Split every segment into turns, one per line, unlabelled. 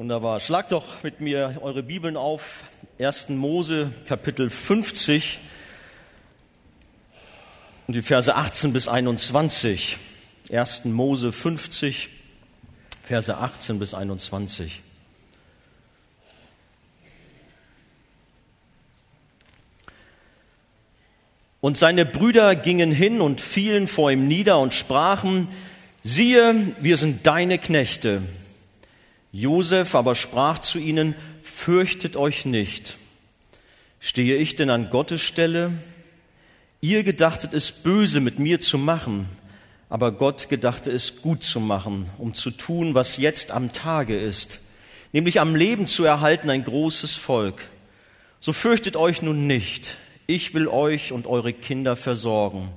Wunderbar. Schlagt doch mit mir eure Bibeln auf. 1. Mose, Kapitel 50 und die Verse 18 bis 21. 1. Mose 50, Verse 18 bis 21. Und seine Brüder gingen hin und fielen vor ihm nieder und sprachen, siehe, wir sind deine Knechte. Josef aber sprach zu ihnen, fürchtet euch nicht. Stehe ich denn an Gottes Stelle? Ihr gedachtet es böse mit mir zu machen, aber Gott gedachte es gut zu machen, um zu tun, was jetzt am Tage ist, nämlich am Leben zu erhalten ein großes Volk. So fürchtet euch nun nicht, ich will euch und eure Kinder versorgen.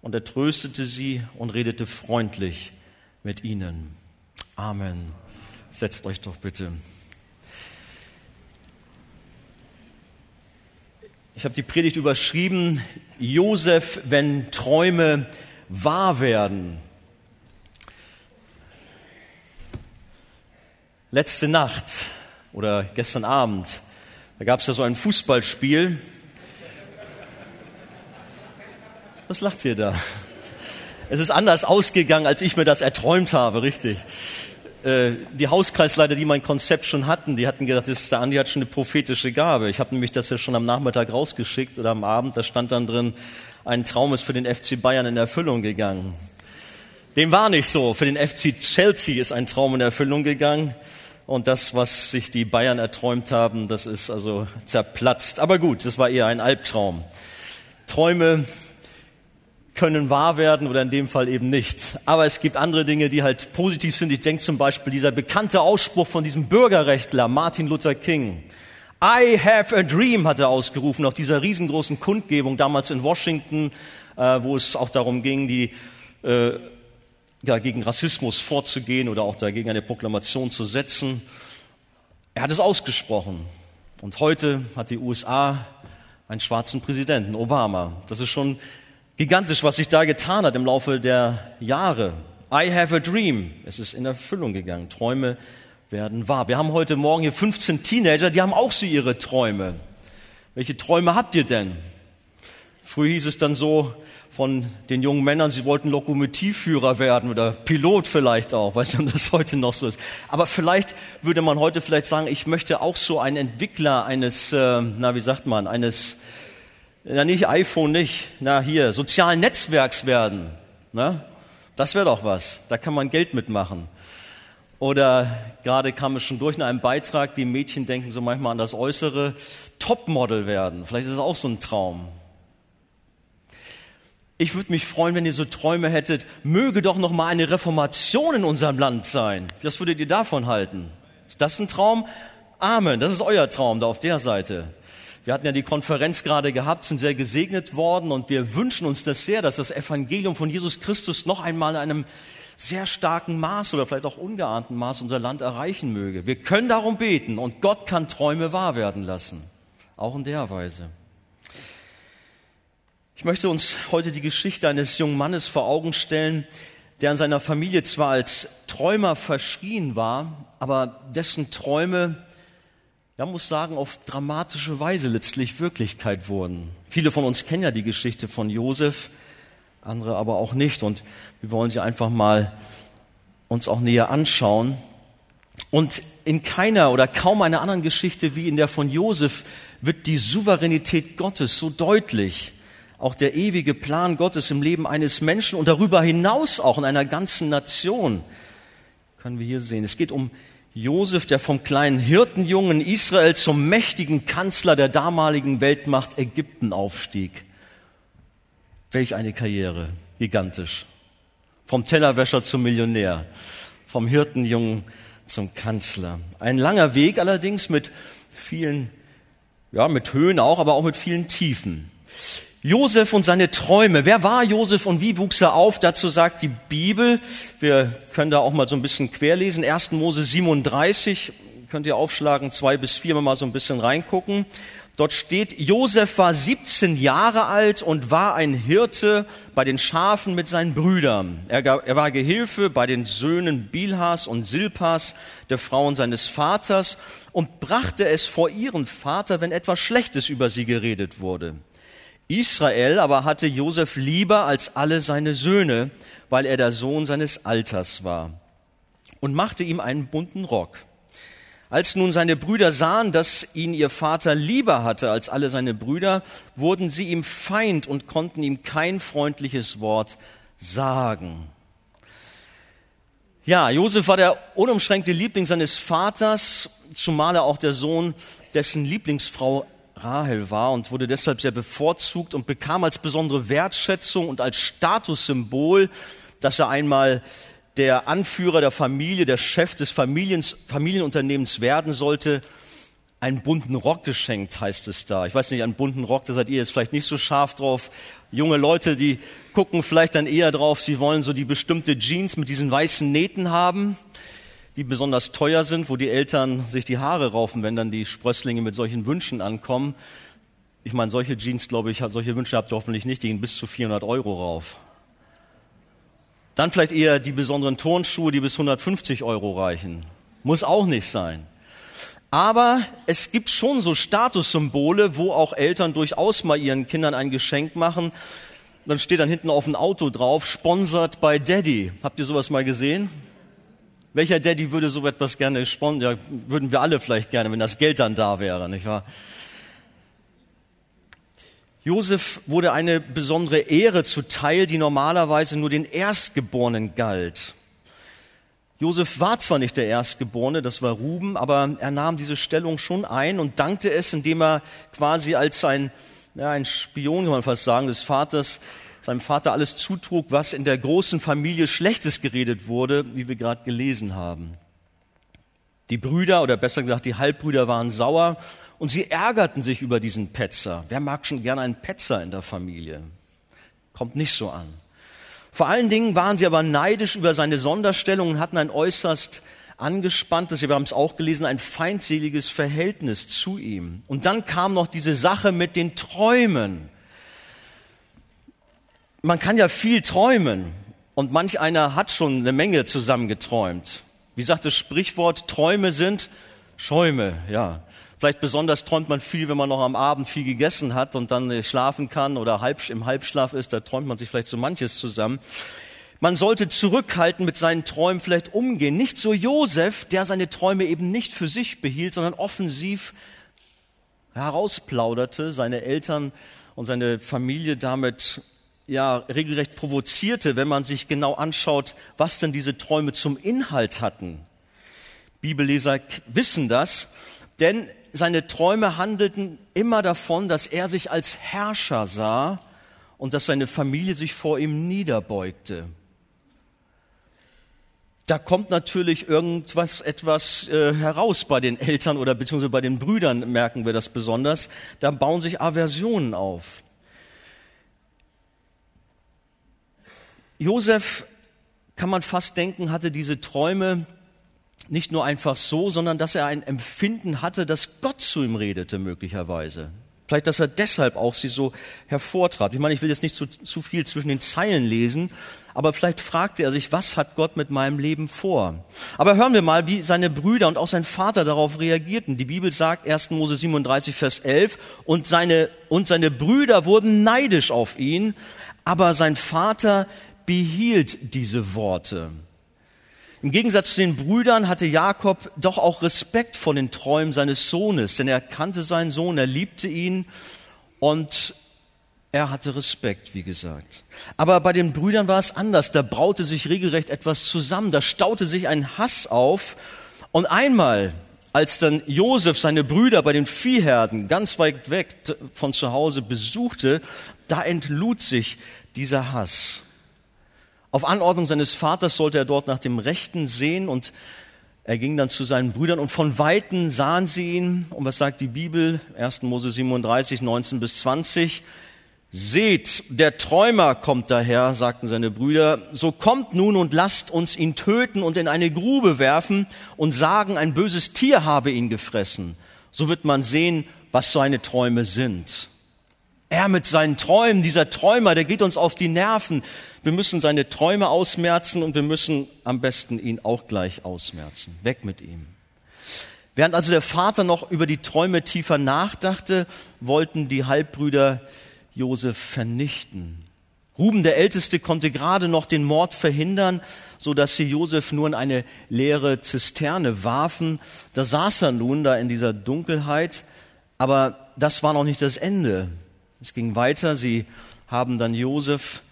Und er tröstete sie und redete freundlich mit ihnen. Amen. Setzt euch doch bitte. Ich habe die Predigt überschrieben, Josef, wenn Träume wahr werden. Letzte Nacht oder gestern Abend, da gab es ja so ein Fußballspiel Was lacht ihr da? Es ist anders ausgegangen, als ich mir das erträumt habe, richtig. Äh, die Hauskreisleiter, die mein Konzept schon hatten, die hatten gedacht, das ist, der Andi hat schon eine prophetische Gabe. Ich habe nämlich das ja schon am Nachmittag rausgeschickt oder am Abend, da stand dann drin, ein Traum ist für den FC Bayern in Erfüllung gegangen. Dem war nicht so. Für den FC Chelsea ist ein Traum in Erfüllung gegangen. Und das, was sich die Bayern erträumt haben, das ist also zerplatzt. Aber gut, das war eher ein Albtraum. Träume können wahr werden oder in dem Fall eben nicht. Aber es gibt andere Dinge, die halt positiv sind. Ich denke zum Beispiel dieser bekannte Ausspruch von diesem Bürgerrechtler Martin Luther King. I have a dream, hat er ausgerufen auf dieser riesengroßen Kundgebung damals in Washington, äh, wo es auch darum ging, die, äh, ja, gegen Rassismus vorzugehen oder auch dagegen eine Proklamation zu setzen. Er hat es ausgesprochen. Und heute hat die USA einen schwarzen Präsidenten, Obama. Das ist schon gigantisch, was sich da getan hat im Laufe der Jahre. I have a dream. Es ist in Erfüllung gegangen. Träume werden wahr. Wir haben heute Morgen hier 15 Teenager, die haben auch so ihre Träume. Welche Träume habt ihr denn? Früher hieß es dann so von den jungen Männern, sie wollten Lokomotivführer werden oder Pilot vielleicht auch. Weiß nicht, ob das heute noch so ist. Aber vielleicht würde man heute vielleicht sagen, ich möchte auch so ein Entwickler eines, äh, na wie sagt man, eines na nicht iPhone nicht, na hier, sozialen Netzwerks werden. Ne? Das wäre doch was. Da kann man Geld mitmachen. Oder gerade kam es schon durch in einem Beitrag, die Mädchen denken so manchmal an das Äußere, Topmodel werden. Vielleicht ist es auch so ein Traum. Ich würde mich freuen, wenn ihr so Träume hättet, möge doch noch mal eine Reformation in unserem Land sein. Was würdet ihr davon halten? Ist das ein Traum? Amen. Das ist euer Traum da auf der Seite. Wir hatten ja die Konferenz gerade gehabt, sind sehr gesegnet worden und wir wünschen uns das sehr, dass das Evangelium von Jesus Christus noch einmal in einem sehr starken Maß oder vielleicht auch ungeahnten Maß unser Land erreichen möge. Wir können darum beten und Gott kann Träume wahr werden lassen. Auch in der Weise. Ich möchte uns heute die Geschichte eines jungen Mannes vor Augen stellen, der in seiner Familie zwar als Träumer verschrien war, aber dessen Träume ja, muss sagen, auf dramatische Weise letztlich Wirklichkeit wurden. Viele von uns kennen ja die Geschichte von Josef, andere aber auch nicht. Und wir wollen sie einfach mal uns auch näher anschauen. Und in keiner oder kaum einer anderen Geschichte wie in der von Josef wird die Souveränität Gottes so deutlich. Auch der ewige Plan Gottes im Leben eines Menschen und darüber hinaus auch in einer ganzen Nation können wir hier sehen. Es geht um Josef, der vom kleinen Hirtenjungen Israel zum mächtigen Kanzler der damaligen Weltmacht Ägypten aufstieg. Welch eine Karriere, gigantisch. Vom Tellerwäscher zum Millionär, vom Hirtenjungen zum Kanzler. Ein langer Weg allerdings mit vielen, ja, mit Höhen auch, aber auch mit vielen Tiefen. Josef und seine Träume. Wer war Josef und wie wuchs er auf? Dazu sagt die Bibel, wir können da auch mal so ein bisschen querlesen, 1. Mose 37, könnt ihr aufschlagen, zwei bis vier mal so ein bisschen reingucken. Dort steht, Josef war 17 Jahre alt und war ein Hirte bei den Schafen mit seinen Brüdern. Er, er, war Gehilfe bei den Söhnen Bilhas und Silpas, der Frauen seines Vaters, und brachte es vor ihren Vater, wenn etwas Schlechtes über sie geredet wurde. Israel aber hatte Josef lieber als alle seine Söhne, weil er der Sohn seines Alters war, und machte ihm einen bunten Rock. Als nun seine Brüder sahen, dass ihn ihr Vater lieber hatte als alle seine Brüder, wurden sie ihm Feind und konnten ihm kein freundliches Wort sagen. Ja, Josef war der unumschränkte Liebling seines Vaters, zumal er auch der Sohn dessen Lieblingsfrau Rahel war und wurde deshalb sehr bevorzugt und bekam als besondere Wertschätzung und als Statussymbol, dass er einmal der Anführer der Familie, der Chef des Familiens, Familienunternehmens werden sollte, einen bunten Rock geschenkt, heißt es da. Ich weiß nicht, einen bunten Rock, da seid ihr jetzt vielleicht nicht so scharf drauf. Junge Leute, die gucken vielleicht dann eher drauf, sie wollen so die bestimmte Jeans mit diesen weißen Nähten haben, die besonders teuer sind, wo die Eltern sich die Haare raufen, wenn dann die Sprösslinge mit solchen Wünschen ankommen. Ich meine, solche Jeans, glaube ich, solche Wünsche habt ihr hoffentlich nicht, die gehen bis zu 400 Euro rauf. Dann vielleicht eher die besonderen Turnschuhe, die bis 150 Euro reichen. Muss auch nicht sein. Aber es gibt schon so Statussymbole, wo auch Eltern durchaus mal ihren Kindern ein Geschenk machen. Dann steht dann hinten auf dem Auto drauf, sponsert bei Daddy. Habt ihr sowas mal gesehen? Welcher Daddy würde so etwas gerne sponsern? Ja, würden wir alle vielleicht gerne, wenn das Geld dann da wäre, nicht wahr? Josef wurde eine besondere Ehre zuteil, die normalerweise nur den Erstgeborenen galt. Josef war zwar nicht der Erstgeborene, das war Ruben, aber er nahm diese Stellung schon ein und dankte es, indem er quasi als ein, ja, ein Spion, kann man fast sagen, des Vaters, seinem Vater alles zutrug, was in der großen Familie Schlechtes geredet wurde, wie wir gerade gelesen haben. Die Brüder, oder besser gesagt die Halbbrüder, waren sauer und sie ärgerten sich über diesen Petzer. Wer mag schon gerne einen Petzer in der Familie? Kommt nicht so an. Vor allen Dingen waren sie aber neidisch über seine Sonderstellung und hatten ein äußerst angespanntes, wir haben es auch gelesen, ein feindseliges Verhältnis zu ihm. Und dann kam noch diese Sache mit den Träumen. Man kann ja viel träumen und manch einer hat schon eine Menge zusammengeträumt. Wie sagt das Sprichwort, Träume sind Schäume, ja. Vielleicht besonders träumt man viel, wenn man noch am Abend viel gegessen hat und dann äh, schlafen kann oder halb, im Halbschlaf ist, da träumt man sich vielleicht so manches zusammen. Man sollte zurückhalten mit seinen Träumen, vielleicht umgehen. Nicht so Josef, der seine Träume eben nicht für sich behielt, sondern offensiv herausplauderte, seine Eltern und seine Familie damit ja regelrecht provozierte, wenn man sich genau anschaut, was denn diese Träume zum Inhalt hatten. Bibelleser wissen das, denn seine Träume handelten immer davon, dass er sich als Herrscher sah und dass seine Familie sich vor ihm niederbeugte. Da kommt natürlich irgendwas etwas äh, heraus bei den Eltern oder beziehungsweise bei den Brüdern merken wir das besonders. Da bauen sich Aversionen auf. Josef, kann man fast denken, hatte diese Träume nicht nur einfach so, sondern dass er ein Empfinden hatte, dass Gott zu ihm redete möglicherweise. Vielleicht, dass er deshalb auch sie so hervortrat. Ich meine, ich will jetzt nicht zu, zu viel zwischen den Zeilen lesen, aber vielleicht fragte er sich, was hat Gott mit meinem Leben vor? Aber hören wir mal, wie seine Brüder und auch sein Vater darauf reagierten. Die Bibel sagt 1. Mose 37, Vers 11, und seine, und seine Brüder wurden neidisch auf ihn, aber sein Vater behielt diese Worte. Im Gegensatz zu den Brüdern hatte Jakob doch auch Respekt vor den Träumen seines Sohnes, denn er kannte seinen Sohn, er liebte ihn und er hatte Respekt, wie gesagt. Aber bei den Brüdern war es anders. Da braute sich regelrecht etwas zusammen. Da staute sich ein Hass auf. Und einmal, als dann Josef seine Brüder bei den Viehherden ganz weit weg von zu Hause besuchte, da entlud sich dieser Hass. Auf Anordnung seines Vaters sollte er dort nach dem Rechten sehen und er ging dann zu seinen Brüdern und von Weitem sahen sie ihn. Und was sagt die Bibel? 1. Mose 37, 19 bis 20. Seht, der Träumer kommt daher, sagten seine Brüder, so kommt nun und lasst uns ihn töten und in eine Grube werfen und sagen, ein böses Tier habe ihn gefressen. So wird man sehen, was seine Träume sind. Er mit seinen Träumen, dieser Träumer, der geht uns auf die Nerven. Wir müssen seine Träume ausmerzen und wir müssen am besten ihn auch gleich ausmerzen. Weg mit ihm. Während also der Vater noch über die Träume tiefer nachdachte, wollten die Halbbrüder Josef vernichten. Ruben der Älteste konnte gerade noch den Mord verhindern, so dass sie Josef nur in eine leere Zisterne warfen. Da saß er nun da in dieser Dunkelheit, aber das war noch nicht das Ende. Es ging weiter. Sie haben dann Josef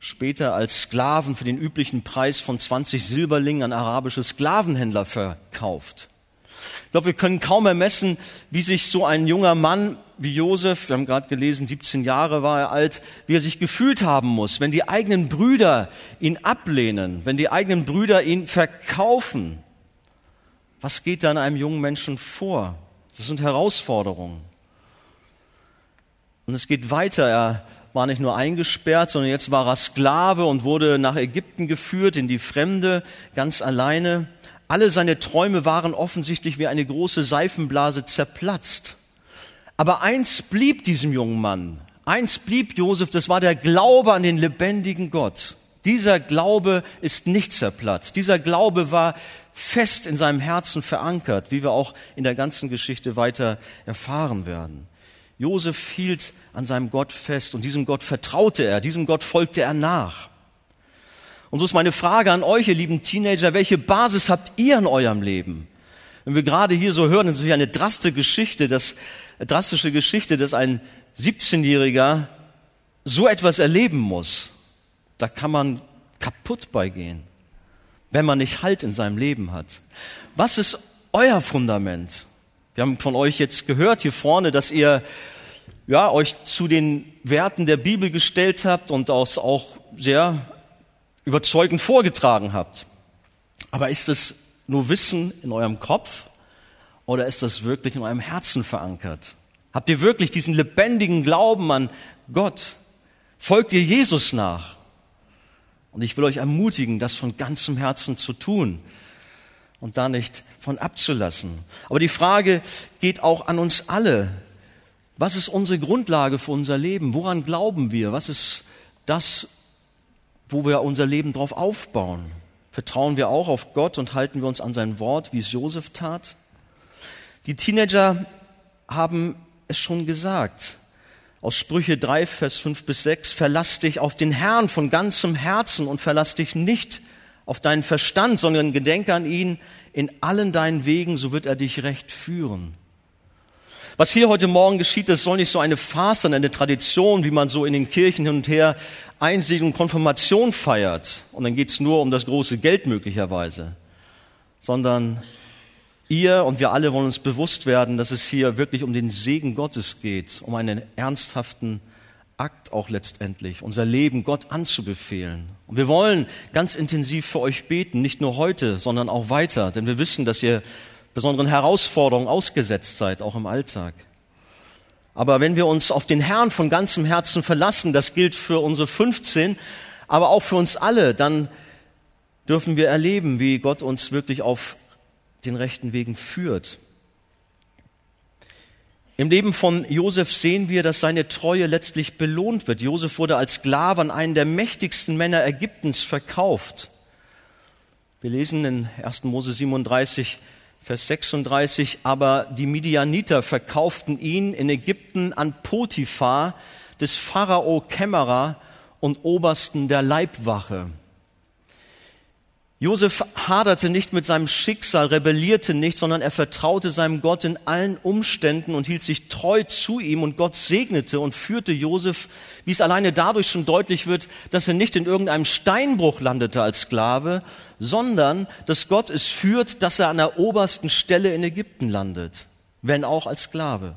später als Sklaven für den üblichen Preis von 20 Silberlingen an arabische Sklavenhändler verkauft. Ich glaube, wir können kaum ermessen, wie sich so ein junger Mann wie Josef, wir haben gerade gelesen, 17 Jahre war er alt, wie er sich gefühlt haben muss, wenn die eigenen Brüder ihn ablehnen, wenn die eigenen Brüder ihn verkaufen. Was geht da in einem jungen Menschen vor? Das sind Herausforderungen. Und es geht weiter. Er war nicht nur eingesperrt, sondern jetzt war er Sklave und wurde nach Ägypten geführt, in die Fremde, ganz alleine. Alle seine Träume waren offensichtlich wie eine große Seifenblase zerplatzt. Aber eins blieb diesem jungen Mann, eins blieb Josef, das war der Glaube an den lebendigen Gott. Dieser Glaube ist nicht zerplatzt. Dieser Glaube war fest in seinem Herzen verankert, wie wir auch in der ganzen Geschichte weiter erfahren werden. Josef hielt an seinem Gott fest und diesem Gott vertraute er, diesem Gott folgte er nach. Und so ist meine Frage an euch, ihr lieben Teenager, welche Basis habt ihr in eurem Leben? Wenn wir gerade hier so hören, ist natürlich eine drastische Geschichte, dass drastische Geschichte, dass ein 17-Jähriger so etwas erleben muss. Da kann man kaputt beigehen, wenn man nicht Halt in seinem Leben hat. Was ist euer Fundament? Wir haben von euch jetzt gehört hier vorne, dass ihr ja, euch zu den Werten der Bibel gestellt habt und das auch sehr überzeugend vorgetragen habt. Aber ist es nur Wissen in eurem Kopf oder ist das wirklich in eurem Herzen verankert? Habt ihr wirklich diesen lebendigen Glauben an Gott? Folgt ihr Jesus nach? Und ich will euch ermutigen, das von ganzem Herzen zu tun und da nicht von abzulassen. Aber die Frage geht auch an uns alle. Was ist unsere Grundlage für unser Leben? Woran glauben wir? Was ist das, wo wir unser Leben drauf aufbauen? Vertrauen wir auch auf Gott und halten wir uns an sein Wort, wie es Josef tat? Die Teenager haben es schon gesagt. Aus Sprüche 3, Vers 5 bis 6, verlass dich auf den Herrn von ganzem Herzen und verlass dich nicht auf deinen Verstand, sondern gedenke an ihn in allen deinen Wegen, so wird er dich recht führen. Was hier heute Morgen geschieht, das soll nicht so eine Farce sein, eine Tradition, wie man so in den Kirchen hin und her Einsiedlung, Konfirmation feiert. Und dann geht's nur um das große Geld möglicherweise. Sondern Ihr und wir alle wollen uns bewusst werden, dass es hier wirklich um den Segen Gottes geht, um einen ernsthaften Akt auch letztendlich, unser Leben Gott anzubefehlen. Und wir wollen ganz intensiv für euch beten, nicht nur heute, sondern auch weiter, denn wir wissen, dass ihr besonderen Herausforderungen ausgesetzt seid, auch im Alltag. Aber wenn wir uns auf den Herrn von ganzem Herzen verlassen, das gilt für unsere 15, aber auch für uns alle, dann dürfen wir erleben, wie Gott uns wirklich auf den rechten Wegen führt. Im Leben von Josef sehen wir, dass seine Treue letztlich belohnt wird. Josef wurde als Sklave an einen der mächtigsten Männer Ägyptens verkauft. Wir lesen in 1. Mose 37, Vers 36, aber die Midianiter verkauften ihn in Ägypten an Potiphar, des Pharao Kämmerer und Obersten der Leibwache. Josef haderte nicht mit seinem Schicksal, rebellierte nicht, sondern er vertraute seinem Gott in allen Umständen und hielt sich treu zu ihm und Gott segnete und führte Josef, wie es alleine dadurch schon deutlich wird, dass er nicht in irgendeinem Steinbruch landete als Sklave, sondern dass Gott es führt, dass er an der obersten Stelle in Ägypten landet, wenn auch als Sklave.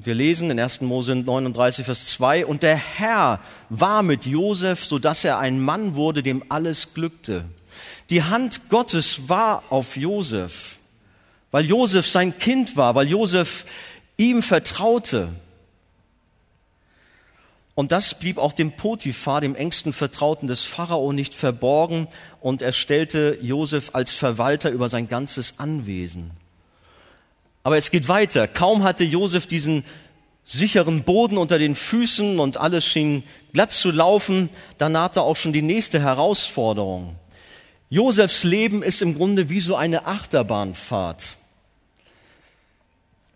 Und wir lesen in 1. Mose 39, Vers 2, und der Herr war mit Josef, so dass er ein Mann wurde, dem alles glückte. Die Hand Gottes war auf Josef, weil Josef sein Kind war, weil Josef ihm vertraute. Und das blieb auch dem Potiphar, dem engsten Vertrauten des Pharao, nicht verborgen und er stellte Josef als Verwalter über sein ganzes Anwesen. Aber es geht weiter. Kaum hatte Josef diesen sicheren Boden unter den Füßen und alles schien glatt zu laufen, da nahte auch schon die nächste Herausforderung. Josefs Leben ist im Grunde wie so eine Achterbahnfahrt.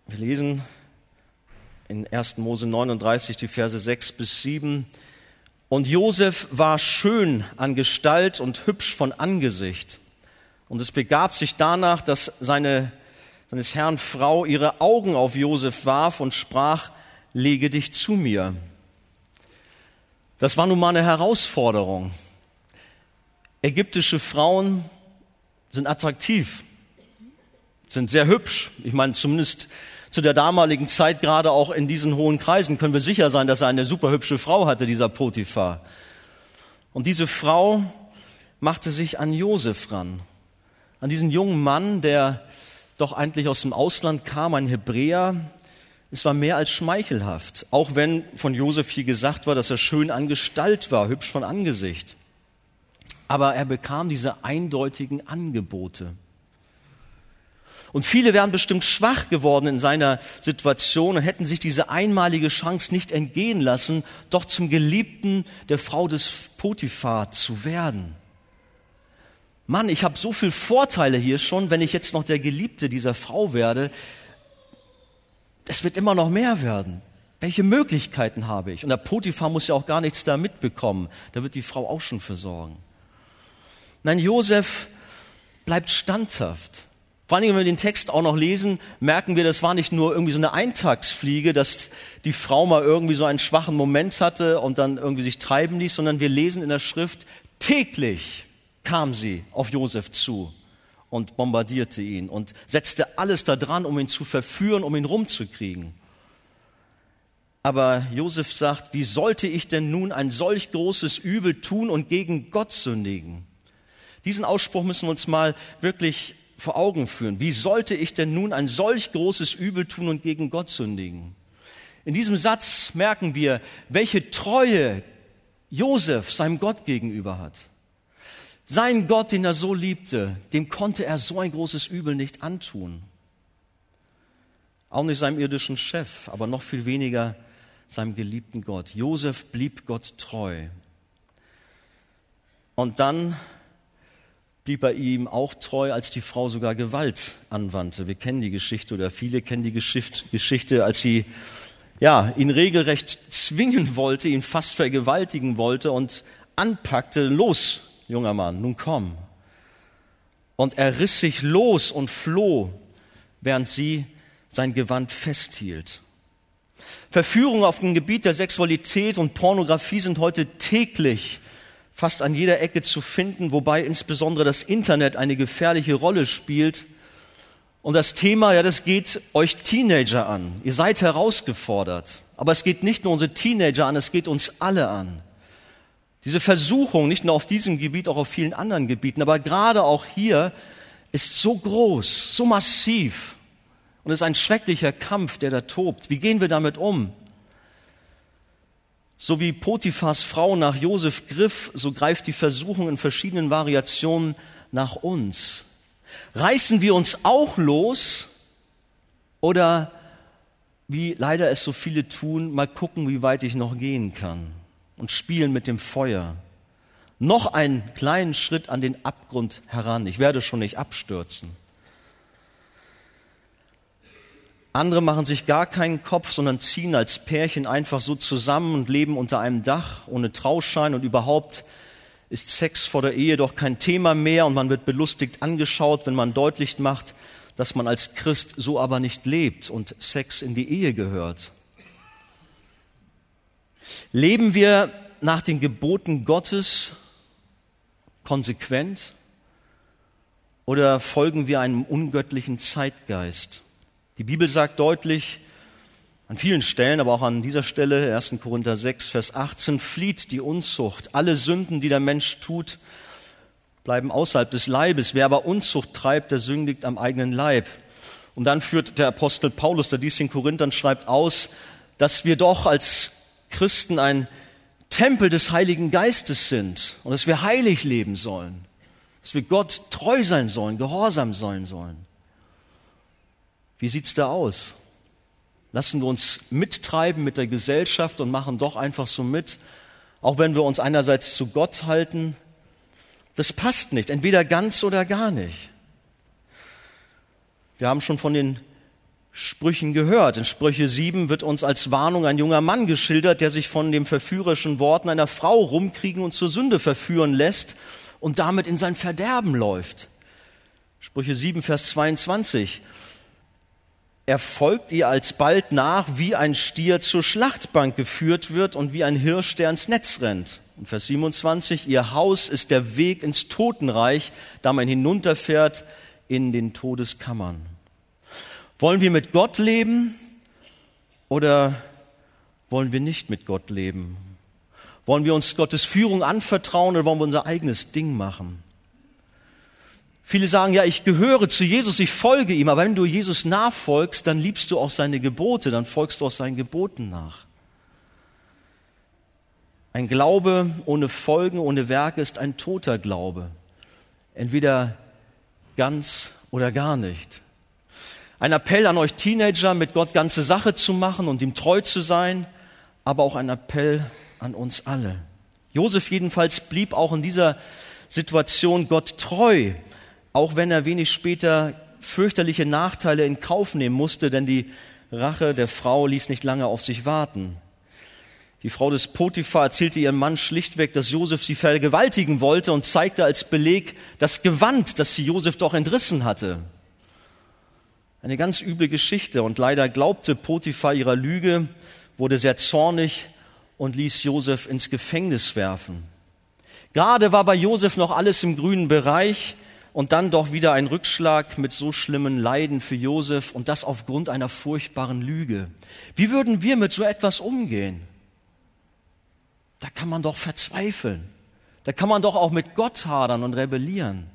Wir lesen in 1. Mose 39 die Verse 6 bis 7. Und Josef war schön an Gestalt und hübsch von Angesicht. Und es begab sich danach, dass seine, seines Herrn Frau ihre Augen auf Josef warf und sprach, lege dich zu mir. Das war nun mal eine Herausforderung. Ägyptische Frauen sind attraktiv, sind sehr hübsch. Ich meine, zumindest zu der damaligen Zeit, gerade auch in diesen hohen Kreisen, können wir sicher sein, dass er eine super hübsche Frau hatte, dieser Potiphar. Und diese Frau machte sich an Josef ran, an diesen jungen Mann, der doch eigentlich aus dem Ausland kam, ein Hebräer. Es war mehr als schmeichelhaft, auch wenn von Josef hier gesagt war, dass er schön an Gestalt war, hübsch von Angesicht. Aber er bekam diese eindeutigen Angebote. Und viele wären bestimmt schwach geworden in seiner Situation und hätten sich diese einmalige Chance nicht entgehen lassen, doch zum Geliebten der Frau des Potiphar zu werden. Mann, ich habe so viel Vorteile hier schon, wenn ich jetzt noch der Geliebte dieser Frau werde. Es wird immer noch mehr werden. Welche Möglichkeiten habe ich? Und der Potiphar muss ja auch gar nichts da mitbekommen. Da wird die Frau auch schon versorgen. Nein, Josef bleibt standhaft. Vor allem, wenn wir den Text auch noch lesen, merken wir, das war nicht nur irgendwie so eine Eintagsfliege, dass die Frau mal irgendwie so einen schwachen Moment hatte und dann irgendwie sich treiben ließ, sondern wir lesen in der Schrift, täglich kam sie auf Josef zu und bombardierte ihn und setzte alles daran, um ihn zu verführen, um ihn rumzukriegen. Aber Josef sagt, wie sollte ich denn nun ein solch großes Übel tun und gegen Gott sündigen? Diesen Ausspruch müssen wir uns mal wirklich vor Augen führen. Wie sollte ich denn nun ein solch großes Übel tun und gegen Gott sündigen? In diesem Satz merken wir, welche Treue Josef seinem Gott gegenüber hat. Sein Gott, den er so liebte, dem konnte er so ein großes Übel nicht antun. Auch nicht seinem irdischen Chef, aber noch viel weniger seinem geliebten Gott. Josef blieb Gott treu. Und dann blieb er ihm auch treu, als die Frau sogar Gewalt anwandte. Wir kennen die Geschichte oder viele kennen die Geschichte, als sie ja, ihn regelrecht zwingen wollte, ihn fast vergewaltigen wollte und anpackte, los, junger Mann, nun komm. Und er riss sich los und floh, während sie sein Gewand festhielt. Verführungen auf dem Gebiet der Sexualität und Pornografie sind heute täglich fast an jeder Ecke zu finden, wobei insbesondere das Internet eine gefährliche Rolle spielt. Und das Thema, ja, das geht euch Teenager an. Ihr seid herausgefordert. Aber es geht nicht nur unsere Teenager an, es geht uns alle an. Diese Versuchung, nicht nur auf diesem Gebiet, auch auf vielen anderen Gebieten, aber gerade auch hier, ist so groß, so massiv. Und es ist ein schrecklicher Kampf, der da tobt. Wie gehen wir damit um? So wie Potiphas Frau nach Josef griff, so greift die Versuchung in verschiedenen Variationen nach uns. Reißen wir uns auch los oder wie leider es so viele tun, mal gucken, wie weit ich noch gehen kann und spielen mit dem Feuer. Noch einen kleinen Schritt an den Abgrund heran. Ich werde schon nicht abstürzen. Andere machen sich gar keinen Kopf, sondern ziehen als Pärchen einfach so zusammen und leben unter einem Dach ohne Trauschein und überhaupt ist Sex vor der Ehe doch kein Thema mehr und man wird belustigt angeschaut, wenn man deutlich macht, dass man als Christ so aber nicht lebt und Sex in die Ehe gehört. Leben wir nach den Geboten Gottes konsequent oder folgen wir einem ungöttlichen Zeitgeist? Die Bibel sagt deutlich, an vielen Stellen, aber auch an dieser Stelle, 1. Korinther 6, Vers 18, flieht die Unzucht. Alle Sünden, die der Mensch tut, bleiben außerhalb des Leibes. Wer aber Unzucht treibt, der sündigt am eigenen Leib. Und dann führt der Apostel Paulus, der dies in Korinthern schreibt, aus, dass wir doch als Christen ein Tempel des Heiligen Geistes sind und dass wir heilig leben sollen, dass wir Gott treu sein sollen, gehorsam sein sollen. Wie sieht's da aus? Lassen wir uns mittreiben mit der Gesellschaft und machen doch einfach so mit, auch wenn wir uns einerseits zu Gott halten. Das passt nicht, entweder ganz oder gar nicht. Wir haben schon von den Sprüchen gehört. In Sprüche 7 wird uns als Warnung ein junger Mann geschildert, der sich von den verführerischen Worten einer Frau rumkriegen und zur Sünde verführen lässt und damit in sein Verderben läuft. Sprüche 7, Vers 22. Er folgt ihr alsbald nach, wie ein Stier zur Schlachtbank geführt wird und wie ein Hirsch, der ins Netz rennt. Und Vers 27, ihr Haus ist der Weg ins Totenreich, da man hinunterfährt in den Todeskammern. Wollen wir mit Gott leben oder wollen wir nicht mit Gott leben? Wollen wir uns Gottes Führung anvertrauen oder wollen wir unser eigenes Ding machen? Viele sagen, ja, ich gehöre zu Jesus, ich folge ihm, aber wenn du Jesus nachfolgst, dann liebst du auch seine Gebote, dann folgst du auch seinen Geboten nach. Ein Glaube ohne Folgen, ohne Werke ist ein toter Glaube. Entweder ganz oder gar nicht. Ein Appell an euch Teenager, mit Gott ganze Sache zu machen und ihm treu zu sein, aber auch ein Appell an uns alle. Josef jedenfalls blieb auch in dieser Situation Gott treu, auch wenn er wenig später fürchterliche Nachteile in Kauf nehmen musste, denn die Rache der Frau ließ nicht lange auf sich warten. Die Frau des Potiphar erzählte ihrem Mann schlichtweg, dass Josef sie vergewaltigen wollte und zeigte als Beleg das Gewand, das sie Josef doch entrissen hatte. Eine ganz üble Geschichte und leider glaubte Potiphar ihrer Lüge, wurde sehr zornig und ließ Josef ins Gefängnis werfen. Gerade war bei Josef noch alles im grünen Bereich und dann doch wieder ein Rückschlag mit so schlimmen Leiden für Josef und das aufgrund einer furchtbaren Lüge. Wie würden wir mit so etwas umgehen? Da kann man doch verzweifeln. Da kann man doch auch mit Gott hadern und rebellieren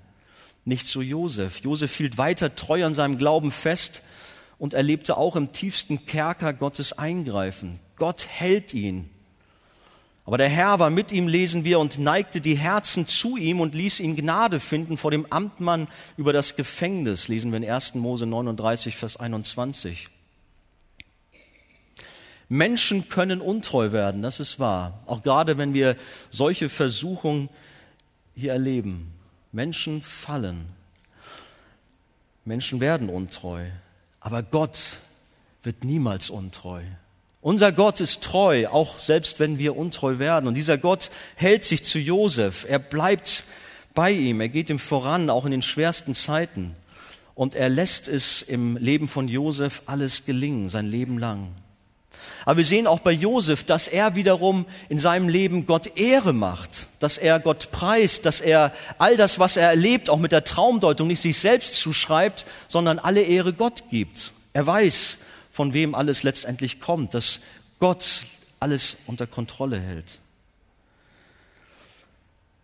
nicht so Josef. Josef hielt weiter treu an seinem Glauben fest und erlebte auch im tiefsten Kerker Gottes Eingreifen. Gott hält ihn. Aber der Herr war mit ihm, lesen wir, und neigte die Herzen zu ihm und ließ ihn Gnade finden vor dem Amtmann über das Gefängnis, lesen wir in 1. Mose 39, Vers 21. Menschen können untreu werden, das ist wahr. Auch gerade wenn wir solche Versuchungen hier erleben. Menschen fallen. Menschen werden untreu. Aber Gott wird niemals untreu. Unser Gott ist treu, auch selbst wenn wir untreu werden. Und dieser Gott hält sich zu Josef. Er bleibt bei ihm. Er geht ihm voran, auch in den schwersten Zeiten. Und er lässt es im Leben von Josef alles gelingen, sein Leben lang. Aber wir sehen auch bei Josef, dass er wiederum in seinem Leben Gott Ehre macht, dass er Gott preist, dass er all das, was er erlebt, auch mit der Traumdeutung nicht sich selbst zuschreibt, sondern alle Ehre Gott gibt. Er weiß, von wem alles letztendlich kommt, dass Gott alles unter Kontrolle hält.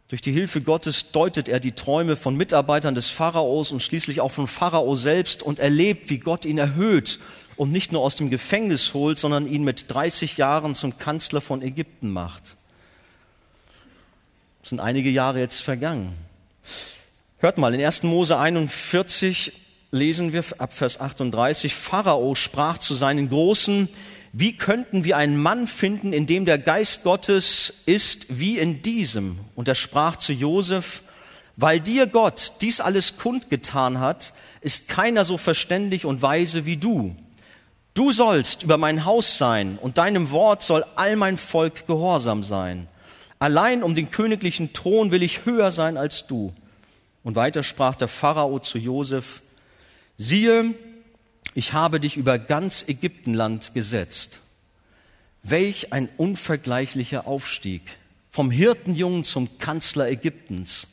Durch die Hilfe Gottes deutet er die Träume von Mitarbeitern des Pharaos und schließlich auch von Pharao selbst und erlebt, wie Gott ihn erhöht und nicht nur aus dem Gefängnis holt, sondern ihn mit 30 Jahren zum Kanzler von Ägypten macht. Es sind einige Jahre jetzt vergangen. Hört mal, in 1. Mose 41 lesen wir ab Vers 38, Pharao sprach zu seinen Großen, wie könnten wir einen Mann finden, in dem der Geist Gottes ist wie in diesem? Und er sprach zu Josef, weil dir Gott dies alles kundgetan hat, ist keiner so verständig und weise wie du. Du sollst über mein Haus sein und deinem Wort soll all mein Volk gehorsam sein. Allein um den königlichen Thron will ich höher sein als du. Und weiter sprach der Pharao zu Josef, siehe, ich habe dich über ganz Ägyptenland gesetzt. Welch ein unvergleichlicher Aufstieg vom Hirtenjungen zum Kanzler Ägyptens.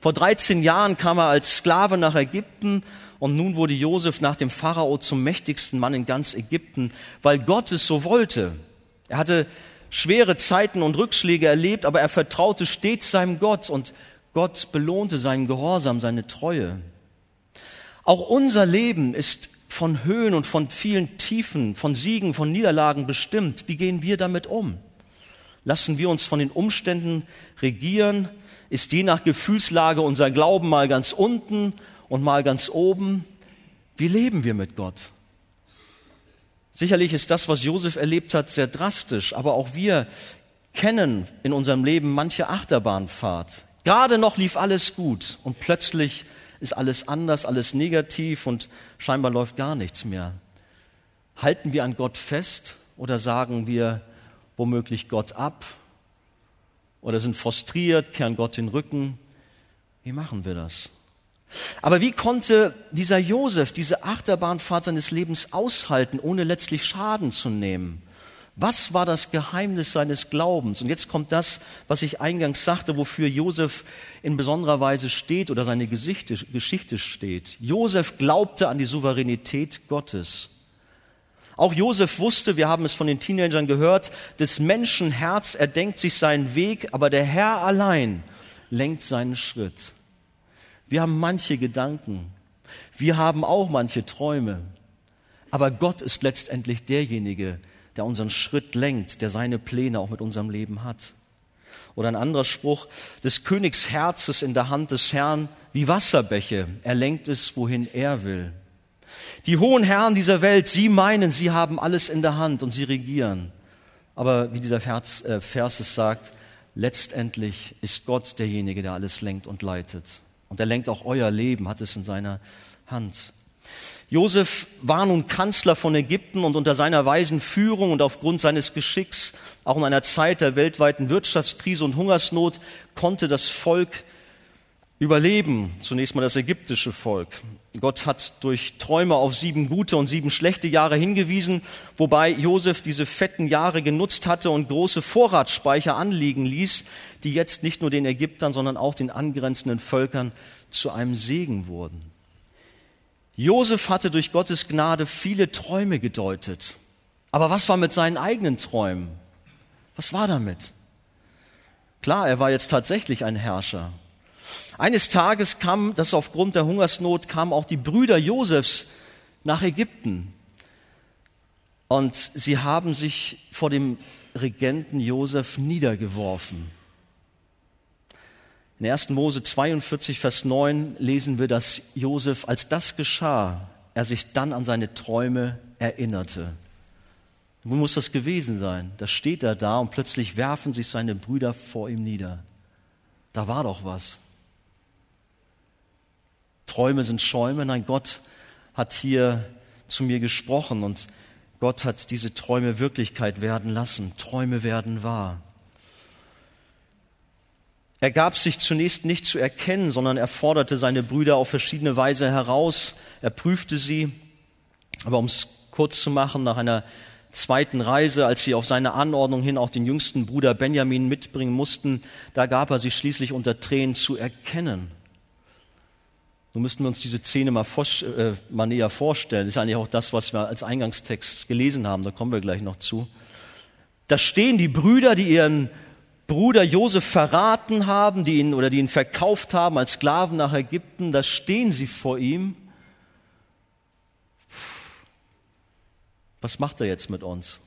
Vor 13 Jahren kam er als Sklave nach Ägypten und nun wurde Josef nach dem Pharao zum mächtigsten Mann in ganz Ägypten, weil Gott es so wollte. Er hatte schwere Zeiten und Rückschläge erlebt, aber er vertraute stets seinem Gott und Gott belohnte seinen Gehorsam, seine Treue. Auch unser Leben ist von Höhen und von vielen Tiefen, von Siegen, von Niederlagen bestimmt. Wie gehen wir damit um? Lassen wir uns von den Umständen regieren? Ist je nach Gefühlslage unser Glauben mal ganz unten und mal ganz oben? Wie leben wir mit Gott? Sicherlich ist das, was Josef erlebt hat, sehr drastisch, aber auch wir kennen in unserem Leben manche Achterbahnfahrt. Gerade noch lief alles gut und plötzlich ist alles anders, alles negativ und scheinbar läuft gar nichts mehr. Halten wir an Gott fest oder sagen wir womöglich Gott ab oder sind frustriert, kehren Gott den Rücken? Wie machen wir das? Aber wie konnte dieser Josef diese Achterbahnfahrt seines Lebens aushalten, ohne letztlich Schaden zu nehmen? Was war das Geheimnis seines Glaubens? Und jetzt kommt das, was ich eingangs sagte, wofür Josef in besonderer Weise steht oder seine Geschichte steht. Josef glaubte an die Souveränität Gottes. Auch Josef wusste, wir haben es von den Teenagern gehört, des Menschen Herz erdenkt sich seinen Weg, aber der Herr allein lenkt seinen Schritt. Wir haben manche Gedanken. Wir haben auch manche Träume. Aber Gott ist letztendlich derjenige, der unseren Schritt lenkt, der seine Pläne auch mit unserem Leben hat. Oder ein anderer Spruch, des Königs Herz ist in der Hand des Herrn wie Wasserbäche. Er lenkt es, wohin er will. Die hohen Herren dieser Welt, sie meinen, sie haben alles in der Hand und sie regieren. Aber wie dieser Vers, äh, Vers es sagt, letztendlich ist Gott derjenige, der alles lenkt und leitet. Und er lenkt auch euer Leben, hat es in seiner Hand. Josef war nun Kanzler von Ägypten und unter seiner weisen Führung und aufgrund seines Geschicks, auch in einer Zeit der weltweiten Wirtschaftskrise und Hungersnot, konnte das Volk überleben. Zunächst mal das ägyptische Volk. Gott hat durch Träume auf sieben gute und sieben schlechte Jahre hingewiesen, wobei Josef diese fetten Jahre genutzt hatte und große Vorratsspeicher anliegen ließ, die jetzt nicht nur den Ägyptern, sondern auch den angrenzenden Völkern zu einem Segen wurden. Josef hatte durch Gottes Gnade viele Träume gedeutet. Aber was war mit seinen eigenen Träumen? Was war damit? Klar, er war jetzt tatsächlich ein Herrscher. Eines Tages kam, das aufgrund der Hungersnot, kamen auch die Brüder Josefs nach Ägypten. Und sie haben sich vor dem Regenten Josef niedergeworfen. In 1. Mose 42, Vers 9 lesen wir, dass Josef, als das geschah, er sich dann an seine Träume erinnerte. Wo muss das gewesen sein? Da steht er da und plötzlich werfen sich seine Brüder vor ihm nieder. Da war doch was. Träume sind Schäume. Nein, Gott hat hier zu mir gesprochen und Gott hat diese Träume Wirklichkeit werden lassen. Träume werden wahr. Er gab sich zunächst nicht zu erkennen, sondern er forderte seine Brüder auf verschiedene Weise heraus. Er prüfte sie. Aber um es kurz zu machen, nach einer zweiten Reise, als sie auf seine Anordnung hin auch den jüngsten Bruder Benjamin mitbringen mussten, da gab er sich schließlich unter Tränen zu erkennen. Nun müssten wir uns diese Szene mal, äh, mal näher vorstellen. Das ist eigentlich auch das, was wir als Eingangstext gelesen haben. Da kommen wir gleich noch zu. Da stehen die Brüder, die ihren Bruder Josef verraten haben, die ihn oder die ihn verkauft haben als Sklaven nach Ägypten, da stehen sie vor ihm. Was macht er jetzt mit uns?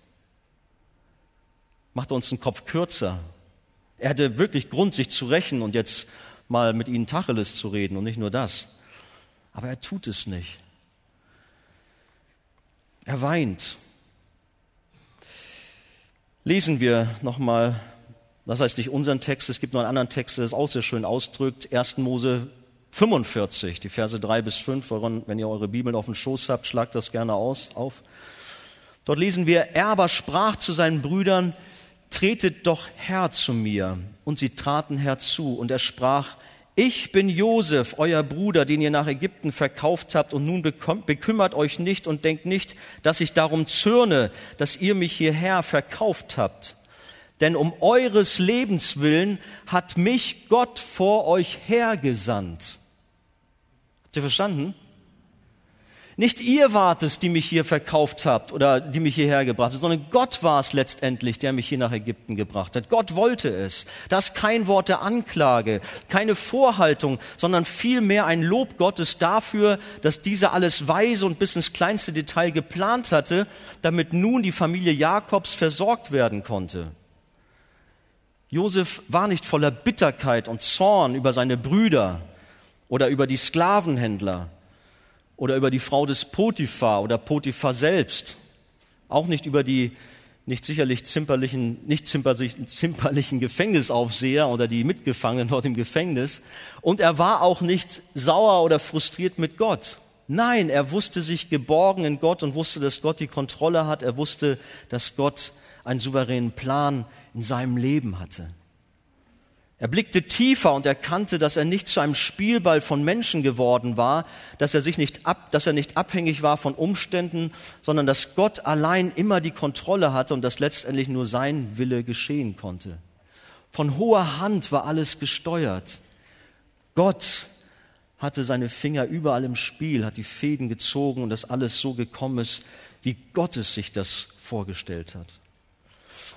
Macht er uns den Kopf kürzer? Er hätte wirklich Grund, sich zu rächen und jetzt mal mit ihnen Tacheles zu reden und nicht nur das. Aber er tut es nicht. Er weint. Lesen wir nochmal das heißt nicht unseren Text, es gibt noch einen anderen Text, der es auch sehr schön ausdrückt. 1. Mose 45, die Verse 3 bis 5, wenn ihr eure Bibeln auf dem Schoß habt, schlagt das gerne aus, auf. Dort lesen wir, er aber sprach zu seinen Brüdern, tretet doch her zu mir. Und sie traten herzu. Und er sprach, ich bin Josef, euer Bruder, den ihr nach Ägypten verkauft habt, und nun bekümmert euch nicht und denkt nicht, dass ich darum zürne, dass ihr mich hierher verkauft habt. Denn um eures Lebens willen hat mich Gott vor euch hergesandt. Habt ihr verstanden? Nicht ihr wart es, die mich hier verkauft habt oder die mich hierher gebracht habt, sondern Gott war es letztendlich, der mich hier nach Ägypten gebracht hat. Gott wollte es. Das ist kein Wort der Anklage, keine Vorhaltung, sondern vielmehr ein Lob Gottes dafür, dass dieser alles weise und bis ins kleinste Detail geplant hatte, damit nun die Familie Jakobs versorgt werden konnte. Josef war nicht voller Bitterkeit und Zorn über seine Brüder oder über die Sklavenhändler oder über die Frau des Potiphar oder Potiphar selbst, auch nicht über die nicht sicherlich zimperlichen, nicht zimperlichen, Gefängnisaufseher oder die Mitgefangenen dort im Gefängnis. Und er war auch nicht sauer oder frustriert mit Gott. Nein, er wusste sich geborgen in Gott und wusste, dass Gott die Kontrolle hat. Er wusste, dass Gott einen souveränen Plan in seinem Leben hatte. Er blickte tiefer und erkannte, dass er nicht zu einem Spielball von Menschen geworden war, dass er sich nicht ab, dass er nicht abhängig war von Umständen, sondern dass Gott allein immer die Kontrolle hatte und dass letztendlich nur sein Wille geschehen konnte. Von hoher Hand war alles gesteuert. Gott hatte seine Finger überall im Spiel, hat die Fäden gezogen und dass alles so gekommen ist, wie Gott es sich das vorgestellt hat.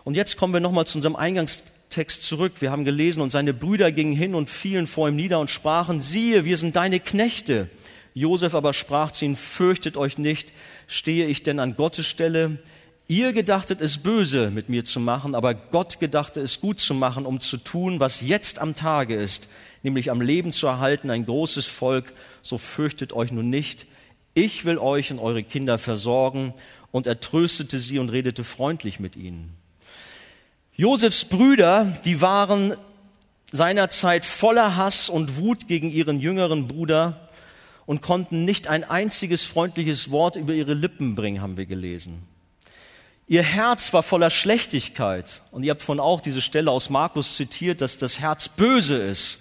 Und jetzt kommen wir nochmal zu unserem Eingangs Text zurück. Wir haben gelesen, und seine Brüder gingen hin und fielen vor ihm nieder und sprachen, siehe, wir sind deine Knechte. Josef aber sprach zu ihnen, fürchtet euch nicht, stehe ich denn an Gottes Stelle? Ihr gedachtet es böse mit mir zu machen, aber Gott gedachte es gut zu machen, um zu tun, was jetzt am Tage ist, nämlich am Leben zu erhalten, ein großes Volk, so fürchtet euch nun nicht. Ich will euch und eure Kinder versorgen. Und er tröstete sie und redete freundlich mit ihnen. Josefs Brüder, die waren seinerzeit voller Hass und Wut gegen ihren jüngeren Bruder und konnten nicht ein einziges freundliches Wort über ihre Lippen bringen, haben wir gelesen. Ihr Herz war voller Schlechtigkeit. Und ihr habt von auch diese Stelle aus Markus zitiert, dass das Herz böse ist,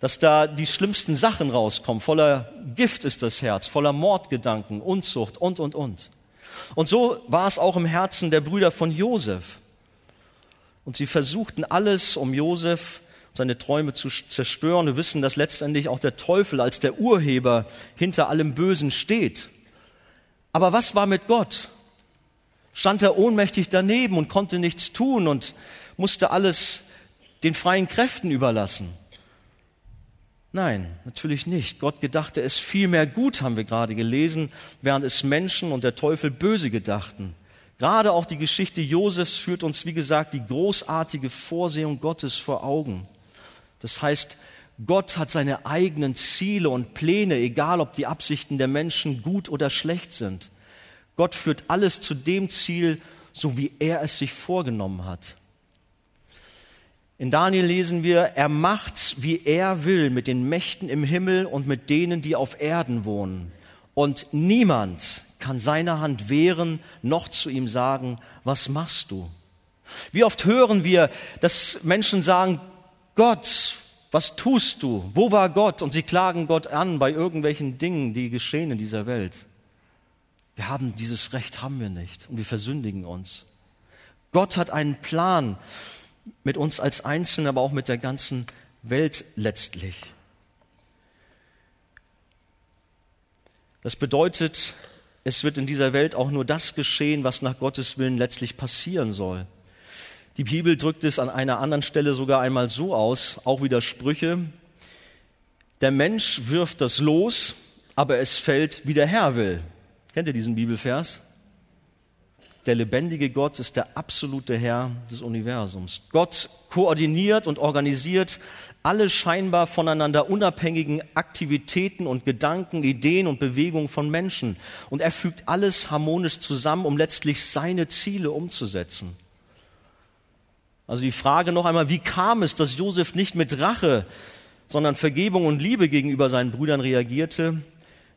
dass da die schlimmsten Sachen rauskommen. Voller Gift ist das Herz, voller Mordgedanken, Unzucht und, und, und. Und so war es auch im Herzen der Brüder von Josef. Und sie versuchten alles, um Josef seine Träume zu zerstören. Wir wissen, dass letztendlich auch der Teufel als der Urheber hinter allem Bösen steht. Aber was war mit Gott? Stand er ohnmächtig daneben und konnte nichts tun und musste alles den freien Kräften überlassen? Nein, natürlich nicht. Gott gedachte es vielmehr gut, haben wir gerade gelesen, während es Menschen und der Teufel böse gedachten. Gerade auch die Geschichte Josefs führt uns, wie gesagt, die großartige Vorsehung Gottes vor Augen. Das heißt, Gott hat seine eigenen Ziele und Pläne, egal ob die Absichten der Menschen gut oder schlecht sind. Gott führt alles zu dem Ziel, so wie er es sich vorgenommen hat. In Daniel lesen wir, er macht's, wie er will, mit den Mächten im Himmel und mit denen, die auf Erden wohnen. Und niemand kann seine Hand wehren, noch zu ihm sagen, was machst du? Wie oft hören wir, dass Menschen sagen, Gott, was tust du? Wo war Gott? Und sie klagen Gott an bei irgendwelchen Dingen, die geschehen in dieser Welt. Wir haben dieses Recht, haben wir nicht. Und wir versündigen uns. Gott hat einen Plan mit uns als Einzelnen, aber auch mit der ganzen Welt letztlich. Das bedeutet, es wird in dieser Welt auch nur das geschehen, was nach Gottes Willen letztlich passieren soll. Die Bibel drückt es an einer anderen Stelle sogar einmal so aus, auch wieder Sprüche. Der Mensch wirft das los, aber es fällt, wie der Herr will. Kennt ihr diesen Bibelvers? Der lebendige Gott ist der absolute Herr des Universums. Gott koordiniert und organisiert alle scheinbar voneinander unabhängigen Aktivitäten und Gedanken, Ideen und Bewegungen von Menschen. Und er fügt alles harmonisch zusammen, um letztlich seine Ziele umzusetzen. Also die Frage noch einmal, wie kam es, dass Josef nicht mit Rache, sondern Vergebung und Liebe gegenüber seinen Brüdern reagierte?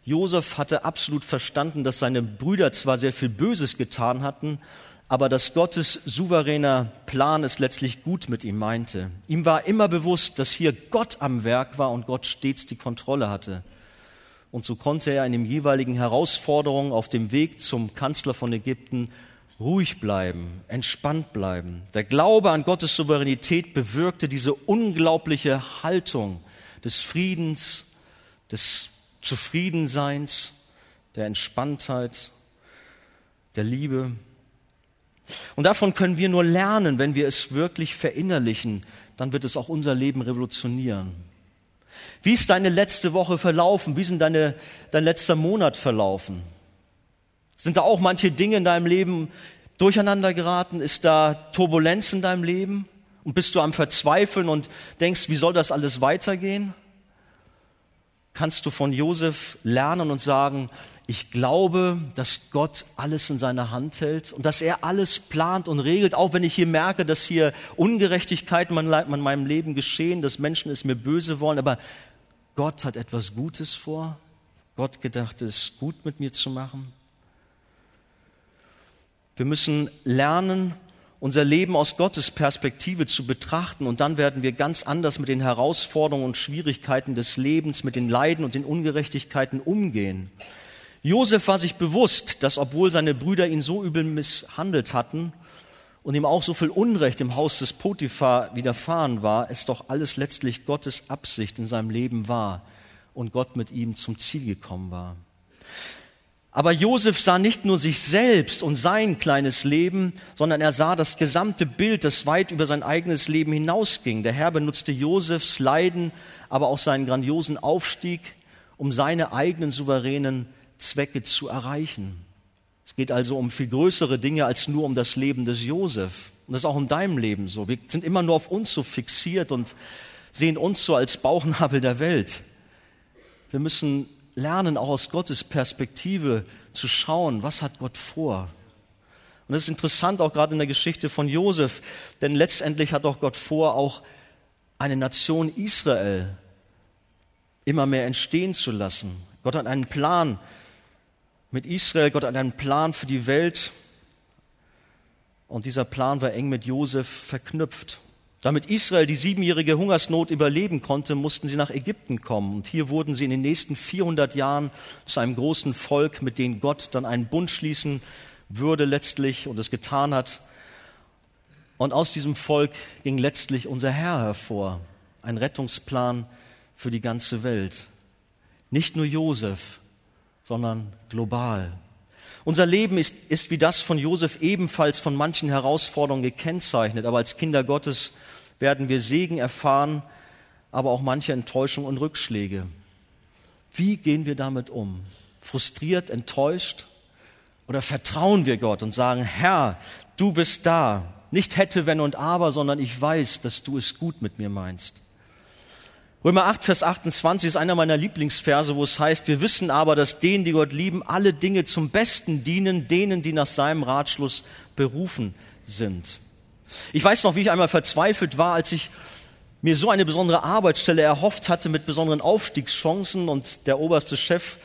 Josef hatte absolut verstanden, dass seine Brüder zwar sehr viel Böses getan hatten, aber dass Gottes souveräner Plan es letztlich gut mit ihm meinte. Ihm war immer bewusst, dass hier Gott am Werk war und Gott stets die Kontrolle hatte. Und so konnte er in den jeweiligen Herausforderungen auf dem Weg zum Kanzler von Ägypten ruhig bleiben, entspannt bleiben. Der Glaube an Gottes Souveränität bewirkte diese unglaubliche Haltung des Friedens, des Zufriedenseins, der Entspanntheit, der Liebe. Und davon können wir nur lernen, wenn wir es wirklich verinnerlichen, dann wird es auch unser Leben revolutionieren. Wie ist deine letzte Woche verlaufen? Wie sind deine, dein letzter Monat verlaufen? Sind da auch manche Dinge in deinem Leben durcheinander geraten? Ist da Turbulenz in deinem Leben? Und bist du am Verzweifeln und denkst, wie soll das alles weitergehen? Kannst du von Josef lernen und sagen, ich glaube, dass Gott alles in seiner Hand hält und dass er alles plant und regelt, auch wenn ich hier merke, dass hier Ungerechtigkeiten in meinem Leben geschehen, dass Menschen es mir böse wollen, aber Gott hat etwas Gutes vor. Gott gedacht, es gut mit mir zu machen. Wir müssen lernen, unser Leben aus Gottes Perspektive zu betrachten und dann werden wir ganz anders mit den Herausforderungen und Schwierigkeiten des Lebens, mit den Leiden und den Ungerechtigkeiten umgehen. Josef war sich bewusst, dass obwohl seine Brüder ihn so übel misshandelt hatten und ihm auch so viel Unrecht im Haus des Potiphar widerfahren war, es doch alles letztlich Gottes Absicht in seinem Leben war und Gott mit ihm zum Ziel gekommen war. Aber Josef sah nicht nur sich selbst und sein kleines Leben, sondern er sah das gesamte Bild, das weit über sein eigenes Leben hinausging. Der Herr benutzte Josefs Leiden, aber auch seinen grandiosen Aufstieg, um seine eigenen souveränen Zwecke zu erreichen. Es geht also um viel größere Dinge als nur um das Leben des Josef. Und das ist auch in deinem Leben so. Wir sind immer nur auf uns so fixiert und sehen uns so als Bauchnabel der Welt. Wir müssen lernen, auch aus Gottes Perspektive zu schauen, was hat Gott vor. Und das ist interessant auch gerade in der Geschichte von Josef, denn letztendlich hat auch Gott vor, auch eine Nation Israel immer mehr entstehen zu lassen. Gott hat einen Plan mit Israel, Gott hat einen Plan für die Welt und dieser Plan war eng mit Josef verknüpft. Damit Israel die siebenjährige Hungersnot überleben konnte, mussten sie nach Ägypten kommen. Und hier wurden sie in den nächsten 400 Jahren zu einem großen Volk, mit dem Gott dann einen Bund schließen würde letztlich und es getan hat. Und aus diesem Volk ging letztlich unser Herr hervor, ein Rettungsplan für die ganze Welt. Nicht nur Josef, sondern global. Unser Leben ist, ist wie das von Josef ebenfalls von manchen Herausforderungen gekennzeichnet, aber als Kinder Gottes werden wir Segen erfahren, aber auch manche Enttäuschung und Rückschläge. Wie gehen wir damit um? Frustriert, enttäuscht? Oder vertrauen wir Gott und sagen, Herr, du bist da. Nicht hätte, wenn und aber, sondern ich weiß, dass du es gut mit mir meinst. Römer 8, Vers 28 ist einer meiner Lieblingsverse, wo es heißt, wir wissen aber, dass denen, die Gott lieben, alle Dinge zum Besten dienen, denen, die nach seinem Ratschluss berufen sind. Ich weiß noch, wie ich einmal verzweifelt war, als ich mir so eine besondere Arbeitsstelle erhofft hatte mit besonderen Aufstiegschancen und der oberste Chef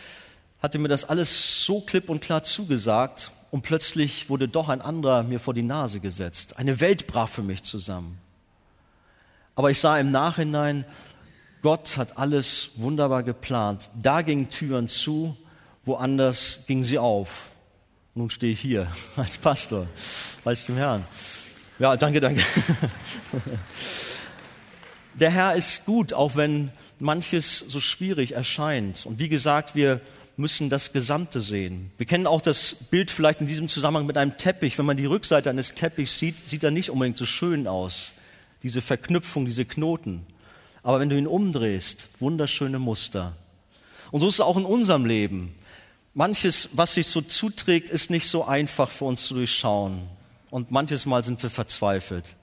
hatte mir das alles so klipp und klar zugesagt und plötzlich wurde doch ein anderer mir vor die Nase gesetzt. Eine Welt brach für mich zusammen. Aber ich sah im Nachhinein, Gott hat alles wunderbar geplant. Da gingen Türen zu, woanders gingen sie auf. Nun stehe ich hier als Pastor, als dem Herrn. Ja, danke, danke. Der Herr ist gut, auch wenn manches so schwierig erscheint. Und wie gesagt, wir müssen das Gesamte sehen. Wir kennen auch das Bild vielleicht in diesem Zusammenhang mit einem Teppich. Wenn man die Rückseite eines Teppichs sieht, sieht er nicht unbedingt so schön aus. Diese Verknüpfung, diese Knoten. Aber wenn du ihn umdrehst, wunderschöne Muster. Und so ist es auch in unserem Leben. Manches, was sich so zuträgt, ist nicht so einfach für uns zu durchschauen und manches Mal sind wir verzweifelt.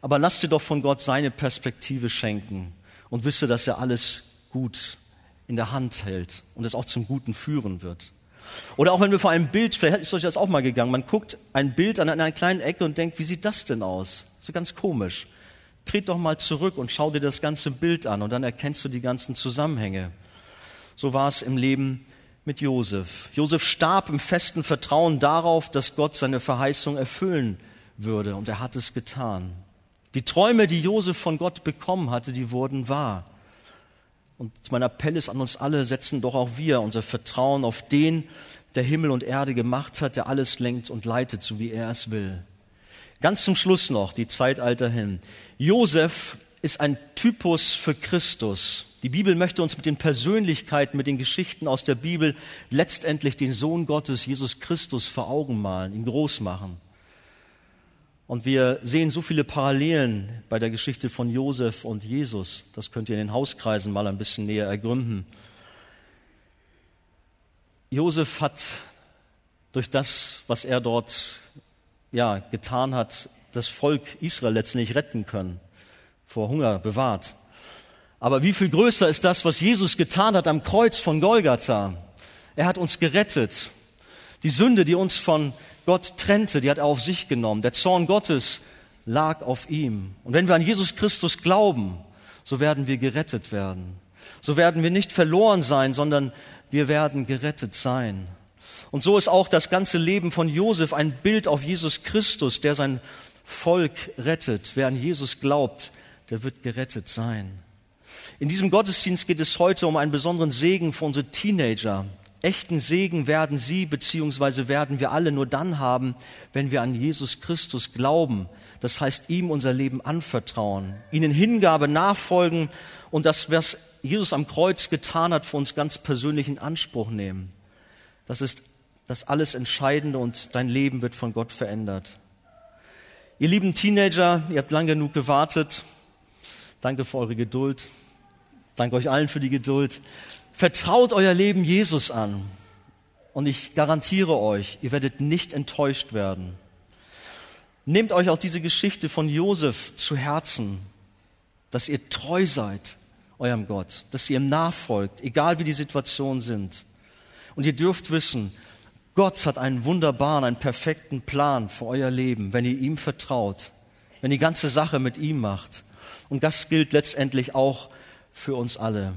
Aber lass dir doch von Gott seine Perspektive schenken und wisse, dass er alles gut in der Hand hält und es auch zum Guten führen wird. Oder auch wenn wir vor einem Bild, vielleicht ist euch das auch mal gegangen, man guckt ein Bild an einer kleinen Ecke und denkt, wie sieht das denn aus? So ganz komisch. Tret doch mal zurück und schau dir das ganze Bild an und dann erkennst du die ganzen Zusammenhänge. So war es im Leben mit Josef. Josef starb im festen Vertrauen darauf, dass Gott seine Verheißung erfüllen würde und er hat es getan. Die Träume, die Josef von Gott bekommen hatte, die wurden wahr. Und mein Appell ist an uns alle, setzen doch auch wir unser Vertrauen auf den, der Himmel und Erde gemacht hat, der alles lenkt und leitet, so wie er es will. Ganz zum Schluss noch, die Zeitalter hin. Josef ist ein Typus für Christus. Die Bibel möchte uns mit den Persönlichkeiten, mit den Geschichten aus der Bibel letztendlich den Sohn Gottes, Jesus Christus, vor Augen malen, ihn groß machen. Und wir sehen so viele Parallelen bei der Geschichte von Josef und Jesus. Das könnt ihr in den Hauskreisen mal ein bisschen näher ergründen. Josef hat durch das, was er dort ja, getan hat, das Volk Israel letztendlich retten können, vor Hunger bewahrt. Aber wie viel größer ist das, was Jesus getan hat am Kreuz von Golgatha? Er hat uns gerettet. Die Sünde, die uns von Gott trennte, die hat er auf sich genommen. Der Zorn Gottes lag auf ihm. Und wenn wir an Jesus Christus glauben, so werden wir gerettet werden. So werden wir nicht verloren sein, sondern wir werden gerettet sein. Und so ist auch das ganze Leben von Josef ein Bild auf Jesus Christus, der sein Volk rettet. Wer an Jesus glaubt, der wird gerettet sein. In diesem Gottesdienst geht es heute um einen besonderen Segen für unsere Teenager. Echten Segen werden sie bzw. werden wir alle nur dann haben, wenn wir an Jesus Christus glauben. Das heißt, ihm unser Leben anvertrauen, ihnen Hingabe nachfolgen und das, was Jesus am Kreuz getan hat, für uns ganz persönlich in Anspruch nehmen. Das ist das alles Entscheidende und dein Leben wird von Gott verändert. Ihr lieben Teenager, ihr habt lang genug gewartet. Danke für eure Geduld. Danke euch allen für die Geduld. Vertraut euer Leben Jesus an. Und ich garantiere euch, ihr werdet nicht enttäuscht werden. Nehmt euch auch diese Geschichte von Josef zu Herzen, dass ihr treu seid eurem Gott, dass ihr ihm nachfolgt, egal wie die Situationen sind. Und ihr dürft wissen, Gott hat einen wunderbaren, einen perfekten Plan für euer Leben, wenn ihr ihm vertraut, wenn die ganze Sache mit ihm macht. Und das gilt letztendlich auch für uns alle.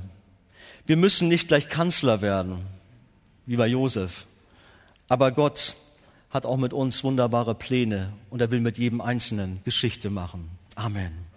Wir müssen nicht gleich Kanzler werden, wie bei Josef. Aber Gott hat auch mit uns wunderbare Pläne und er will mit jedem Einzelnen Geschichte machen. Amen.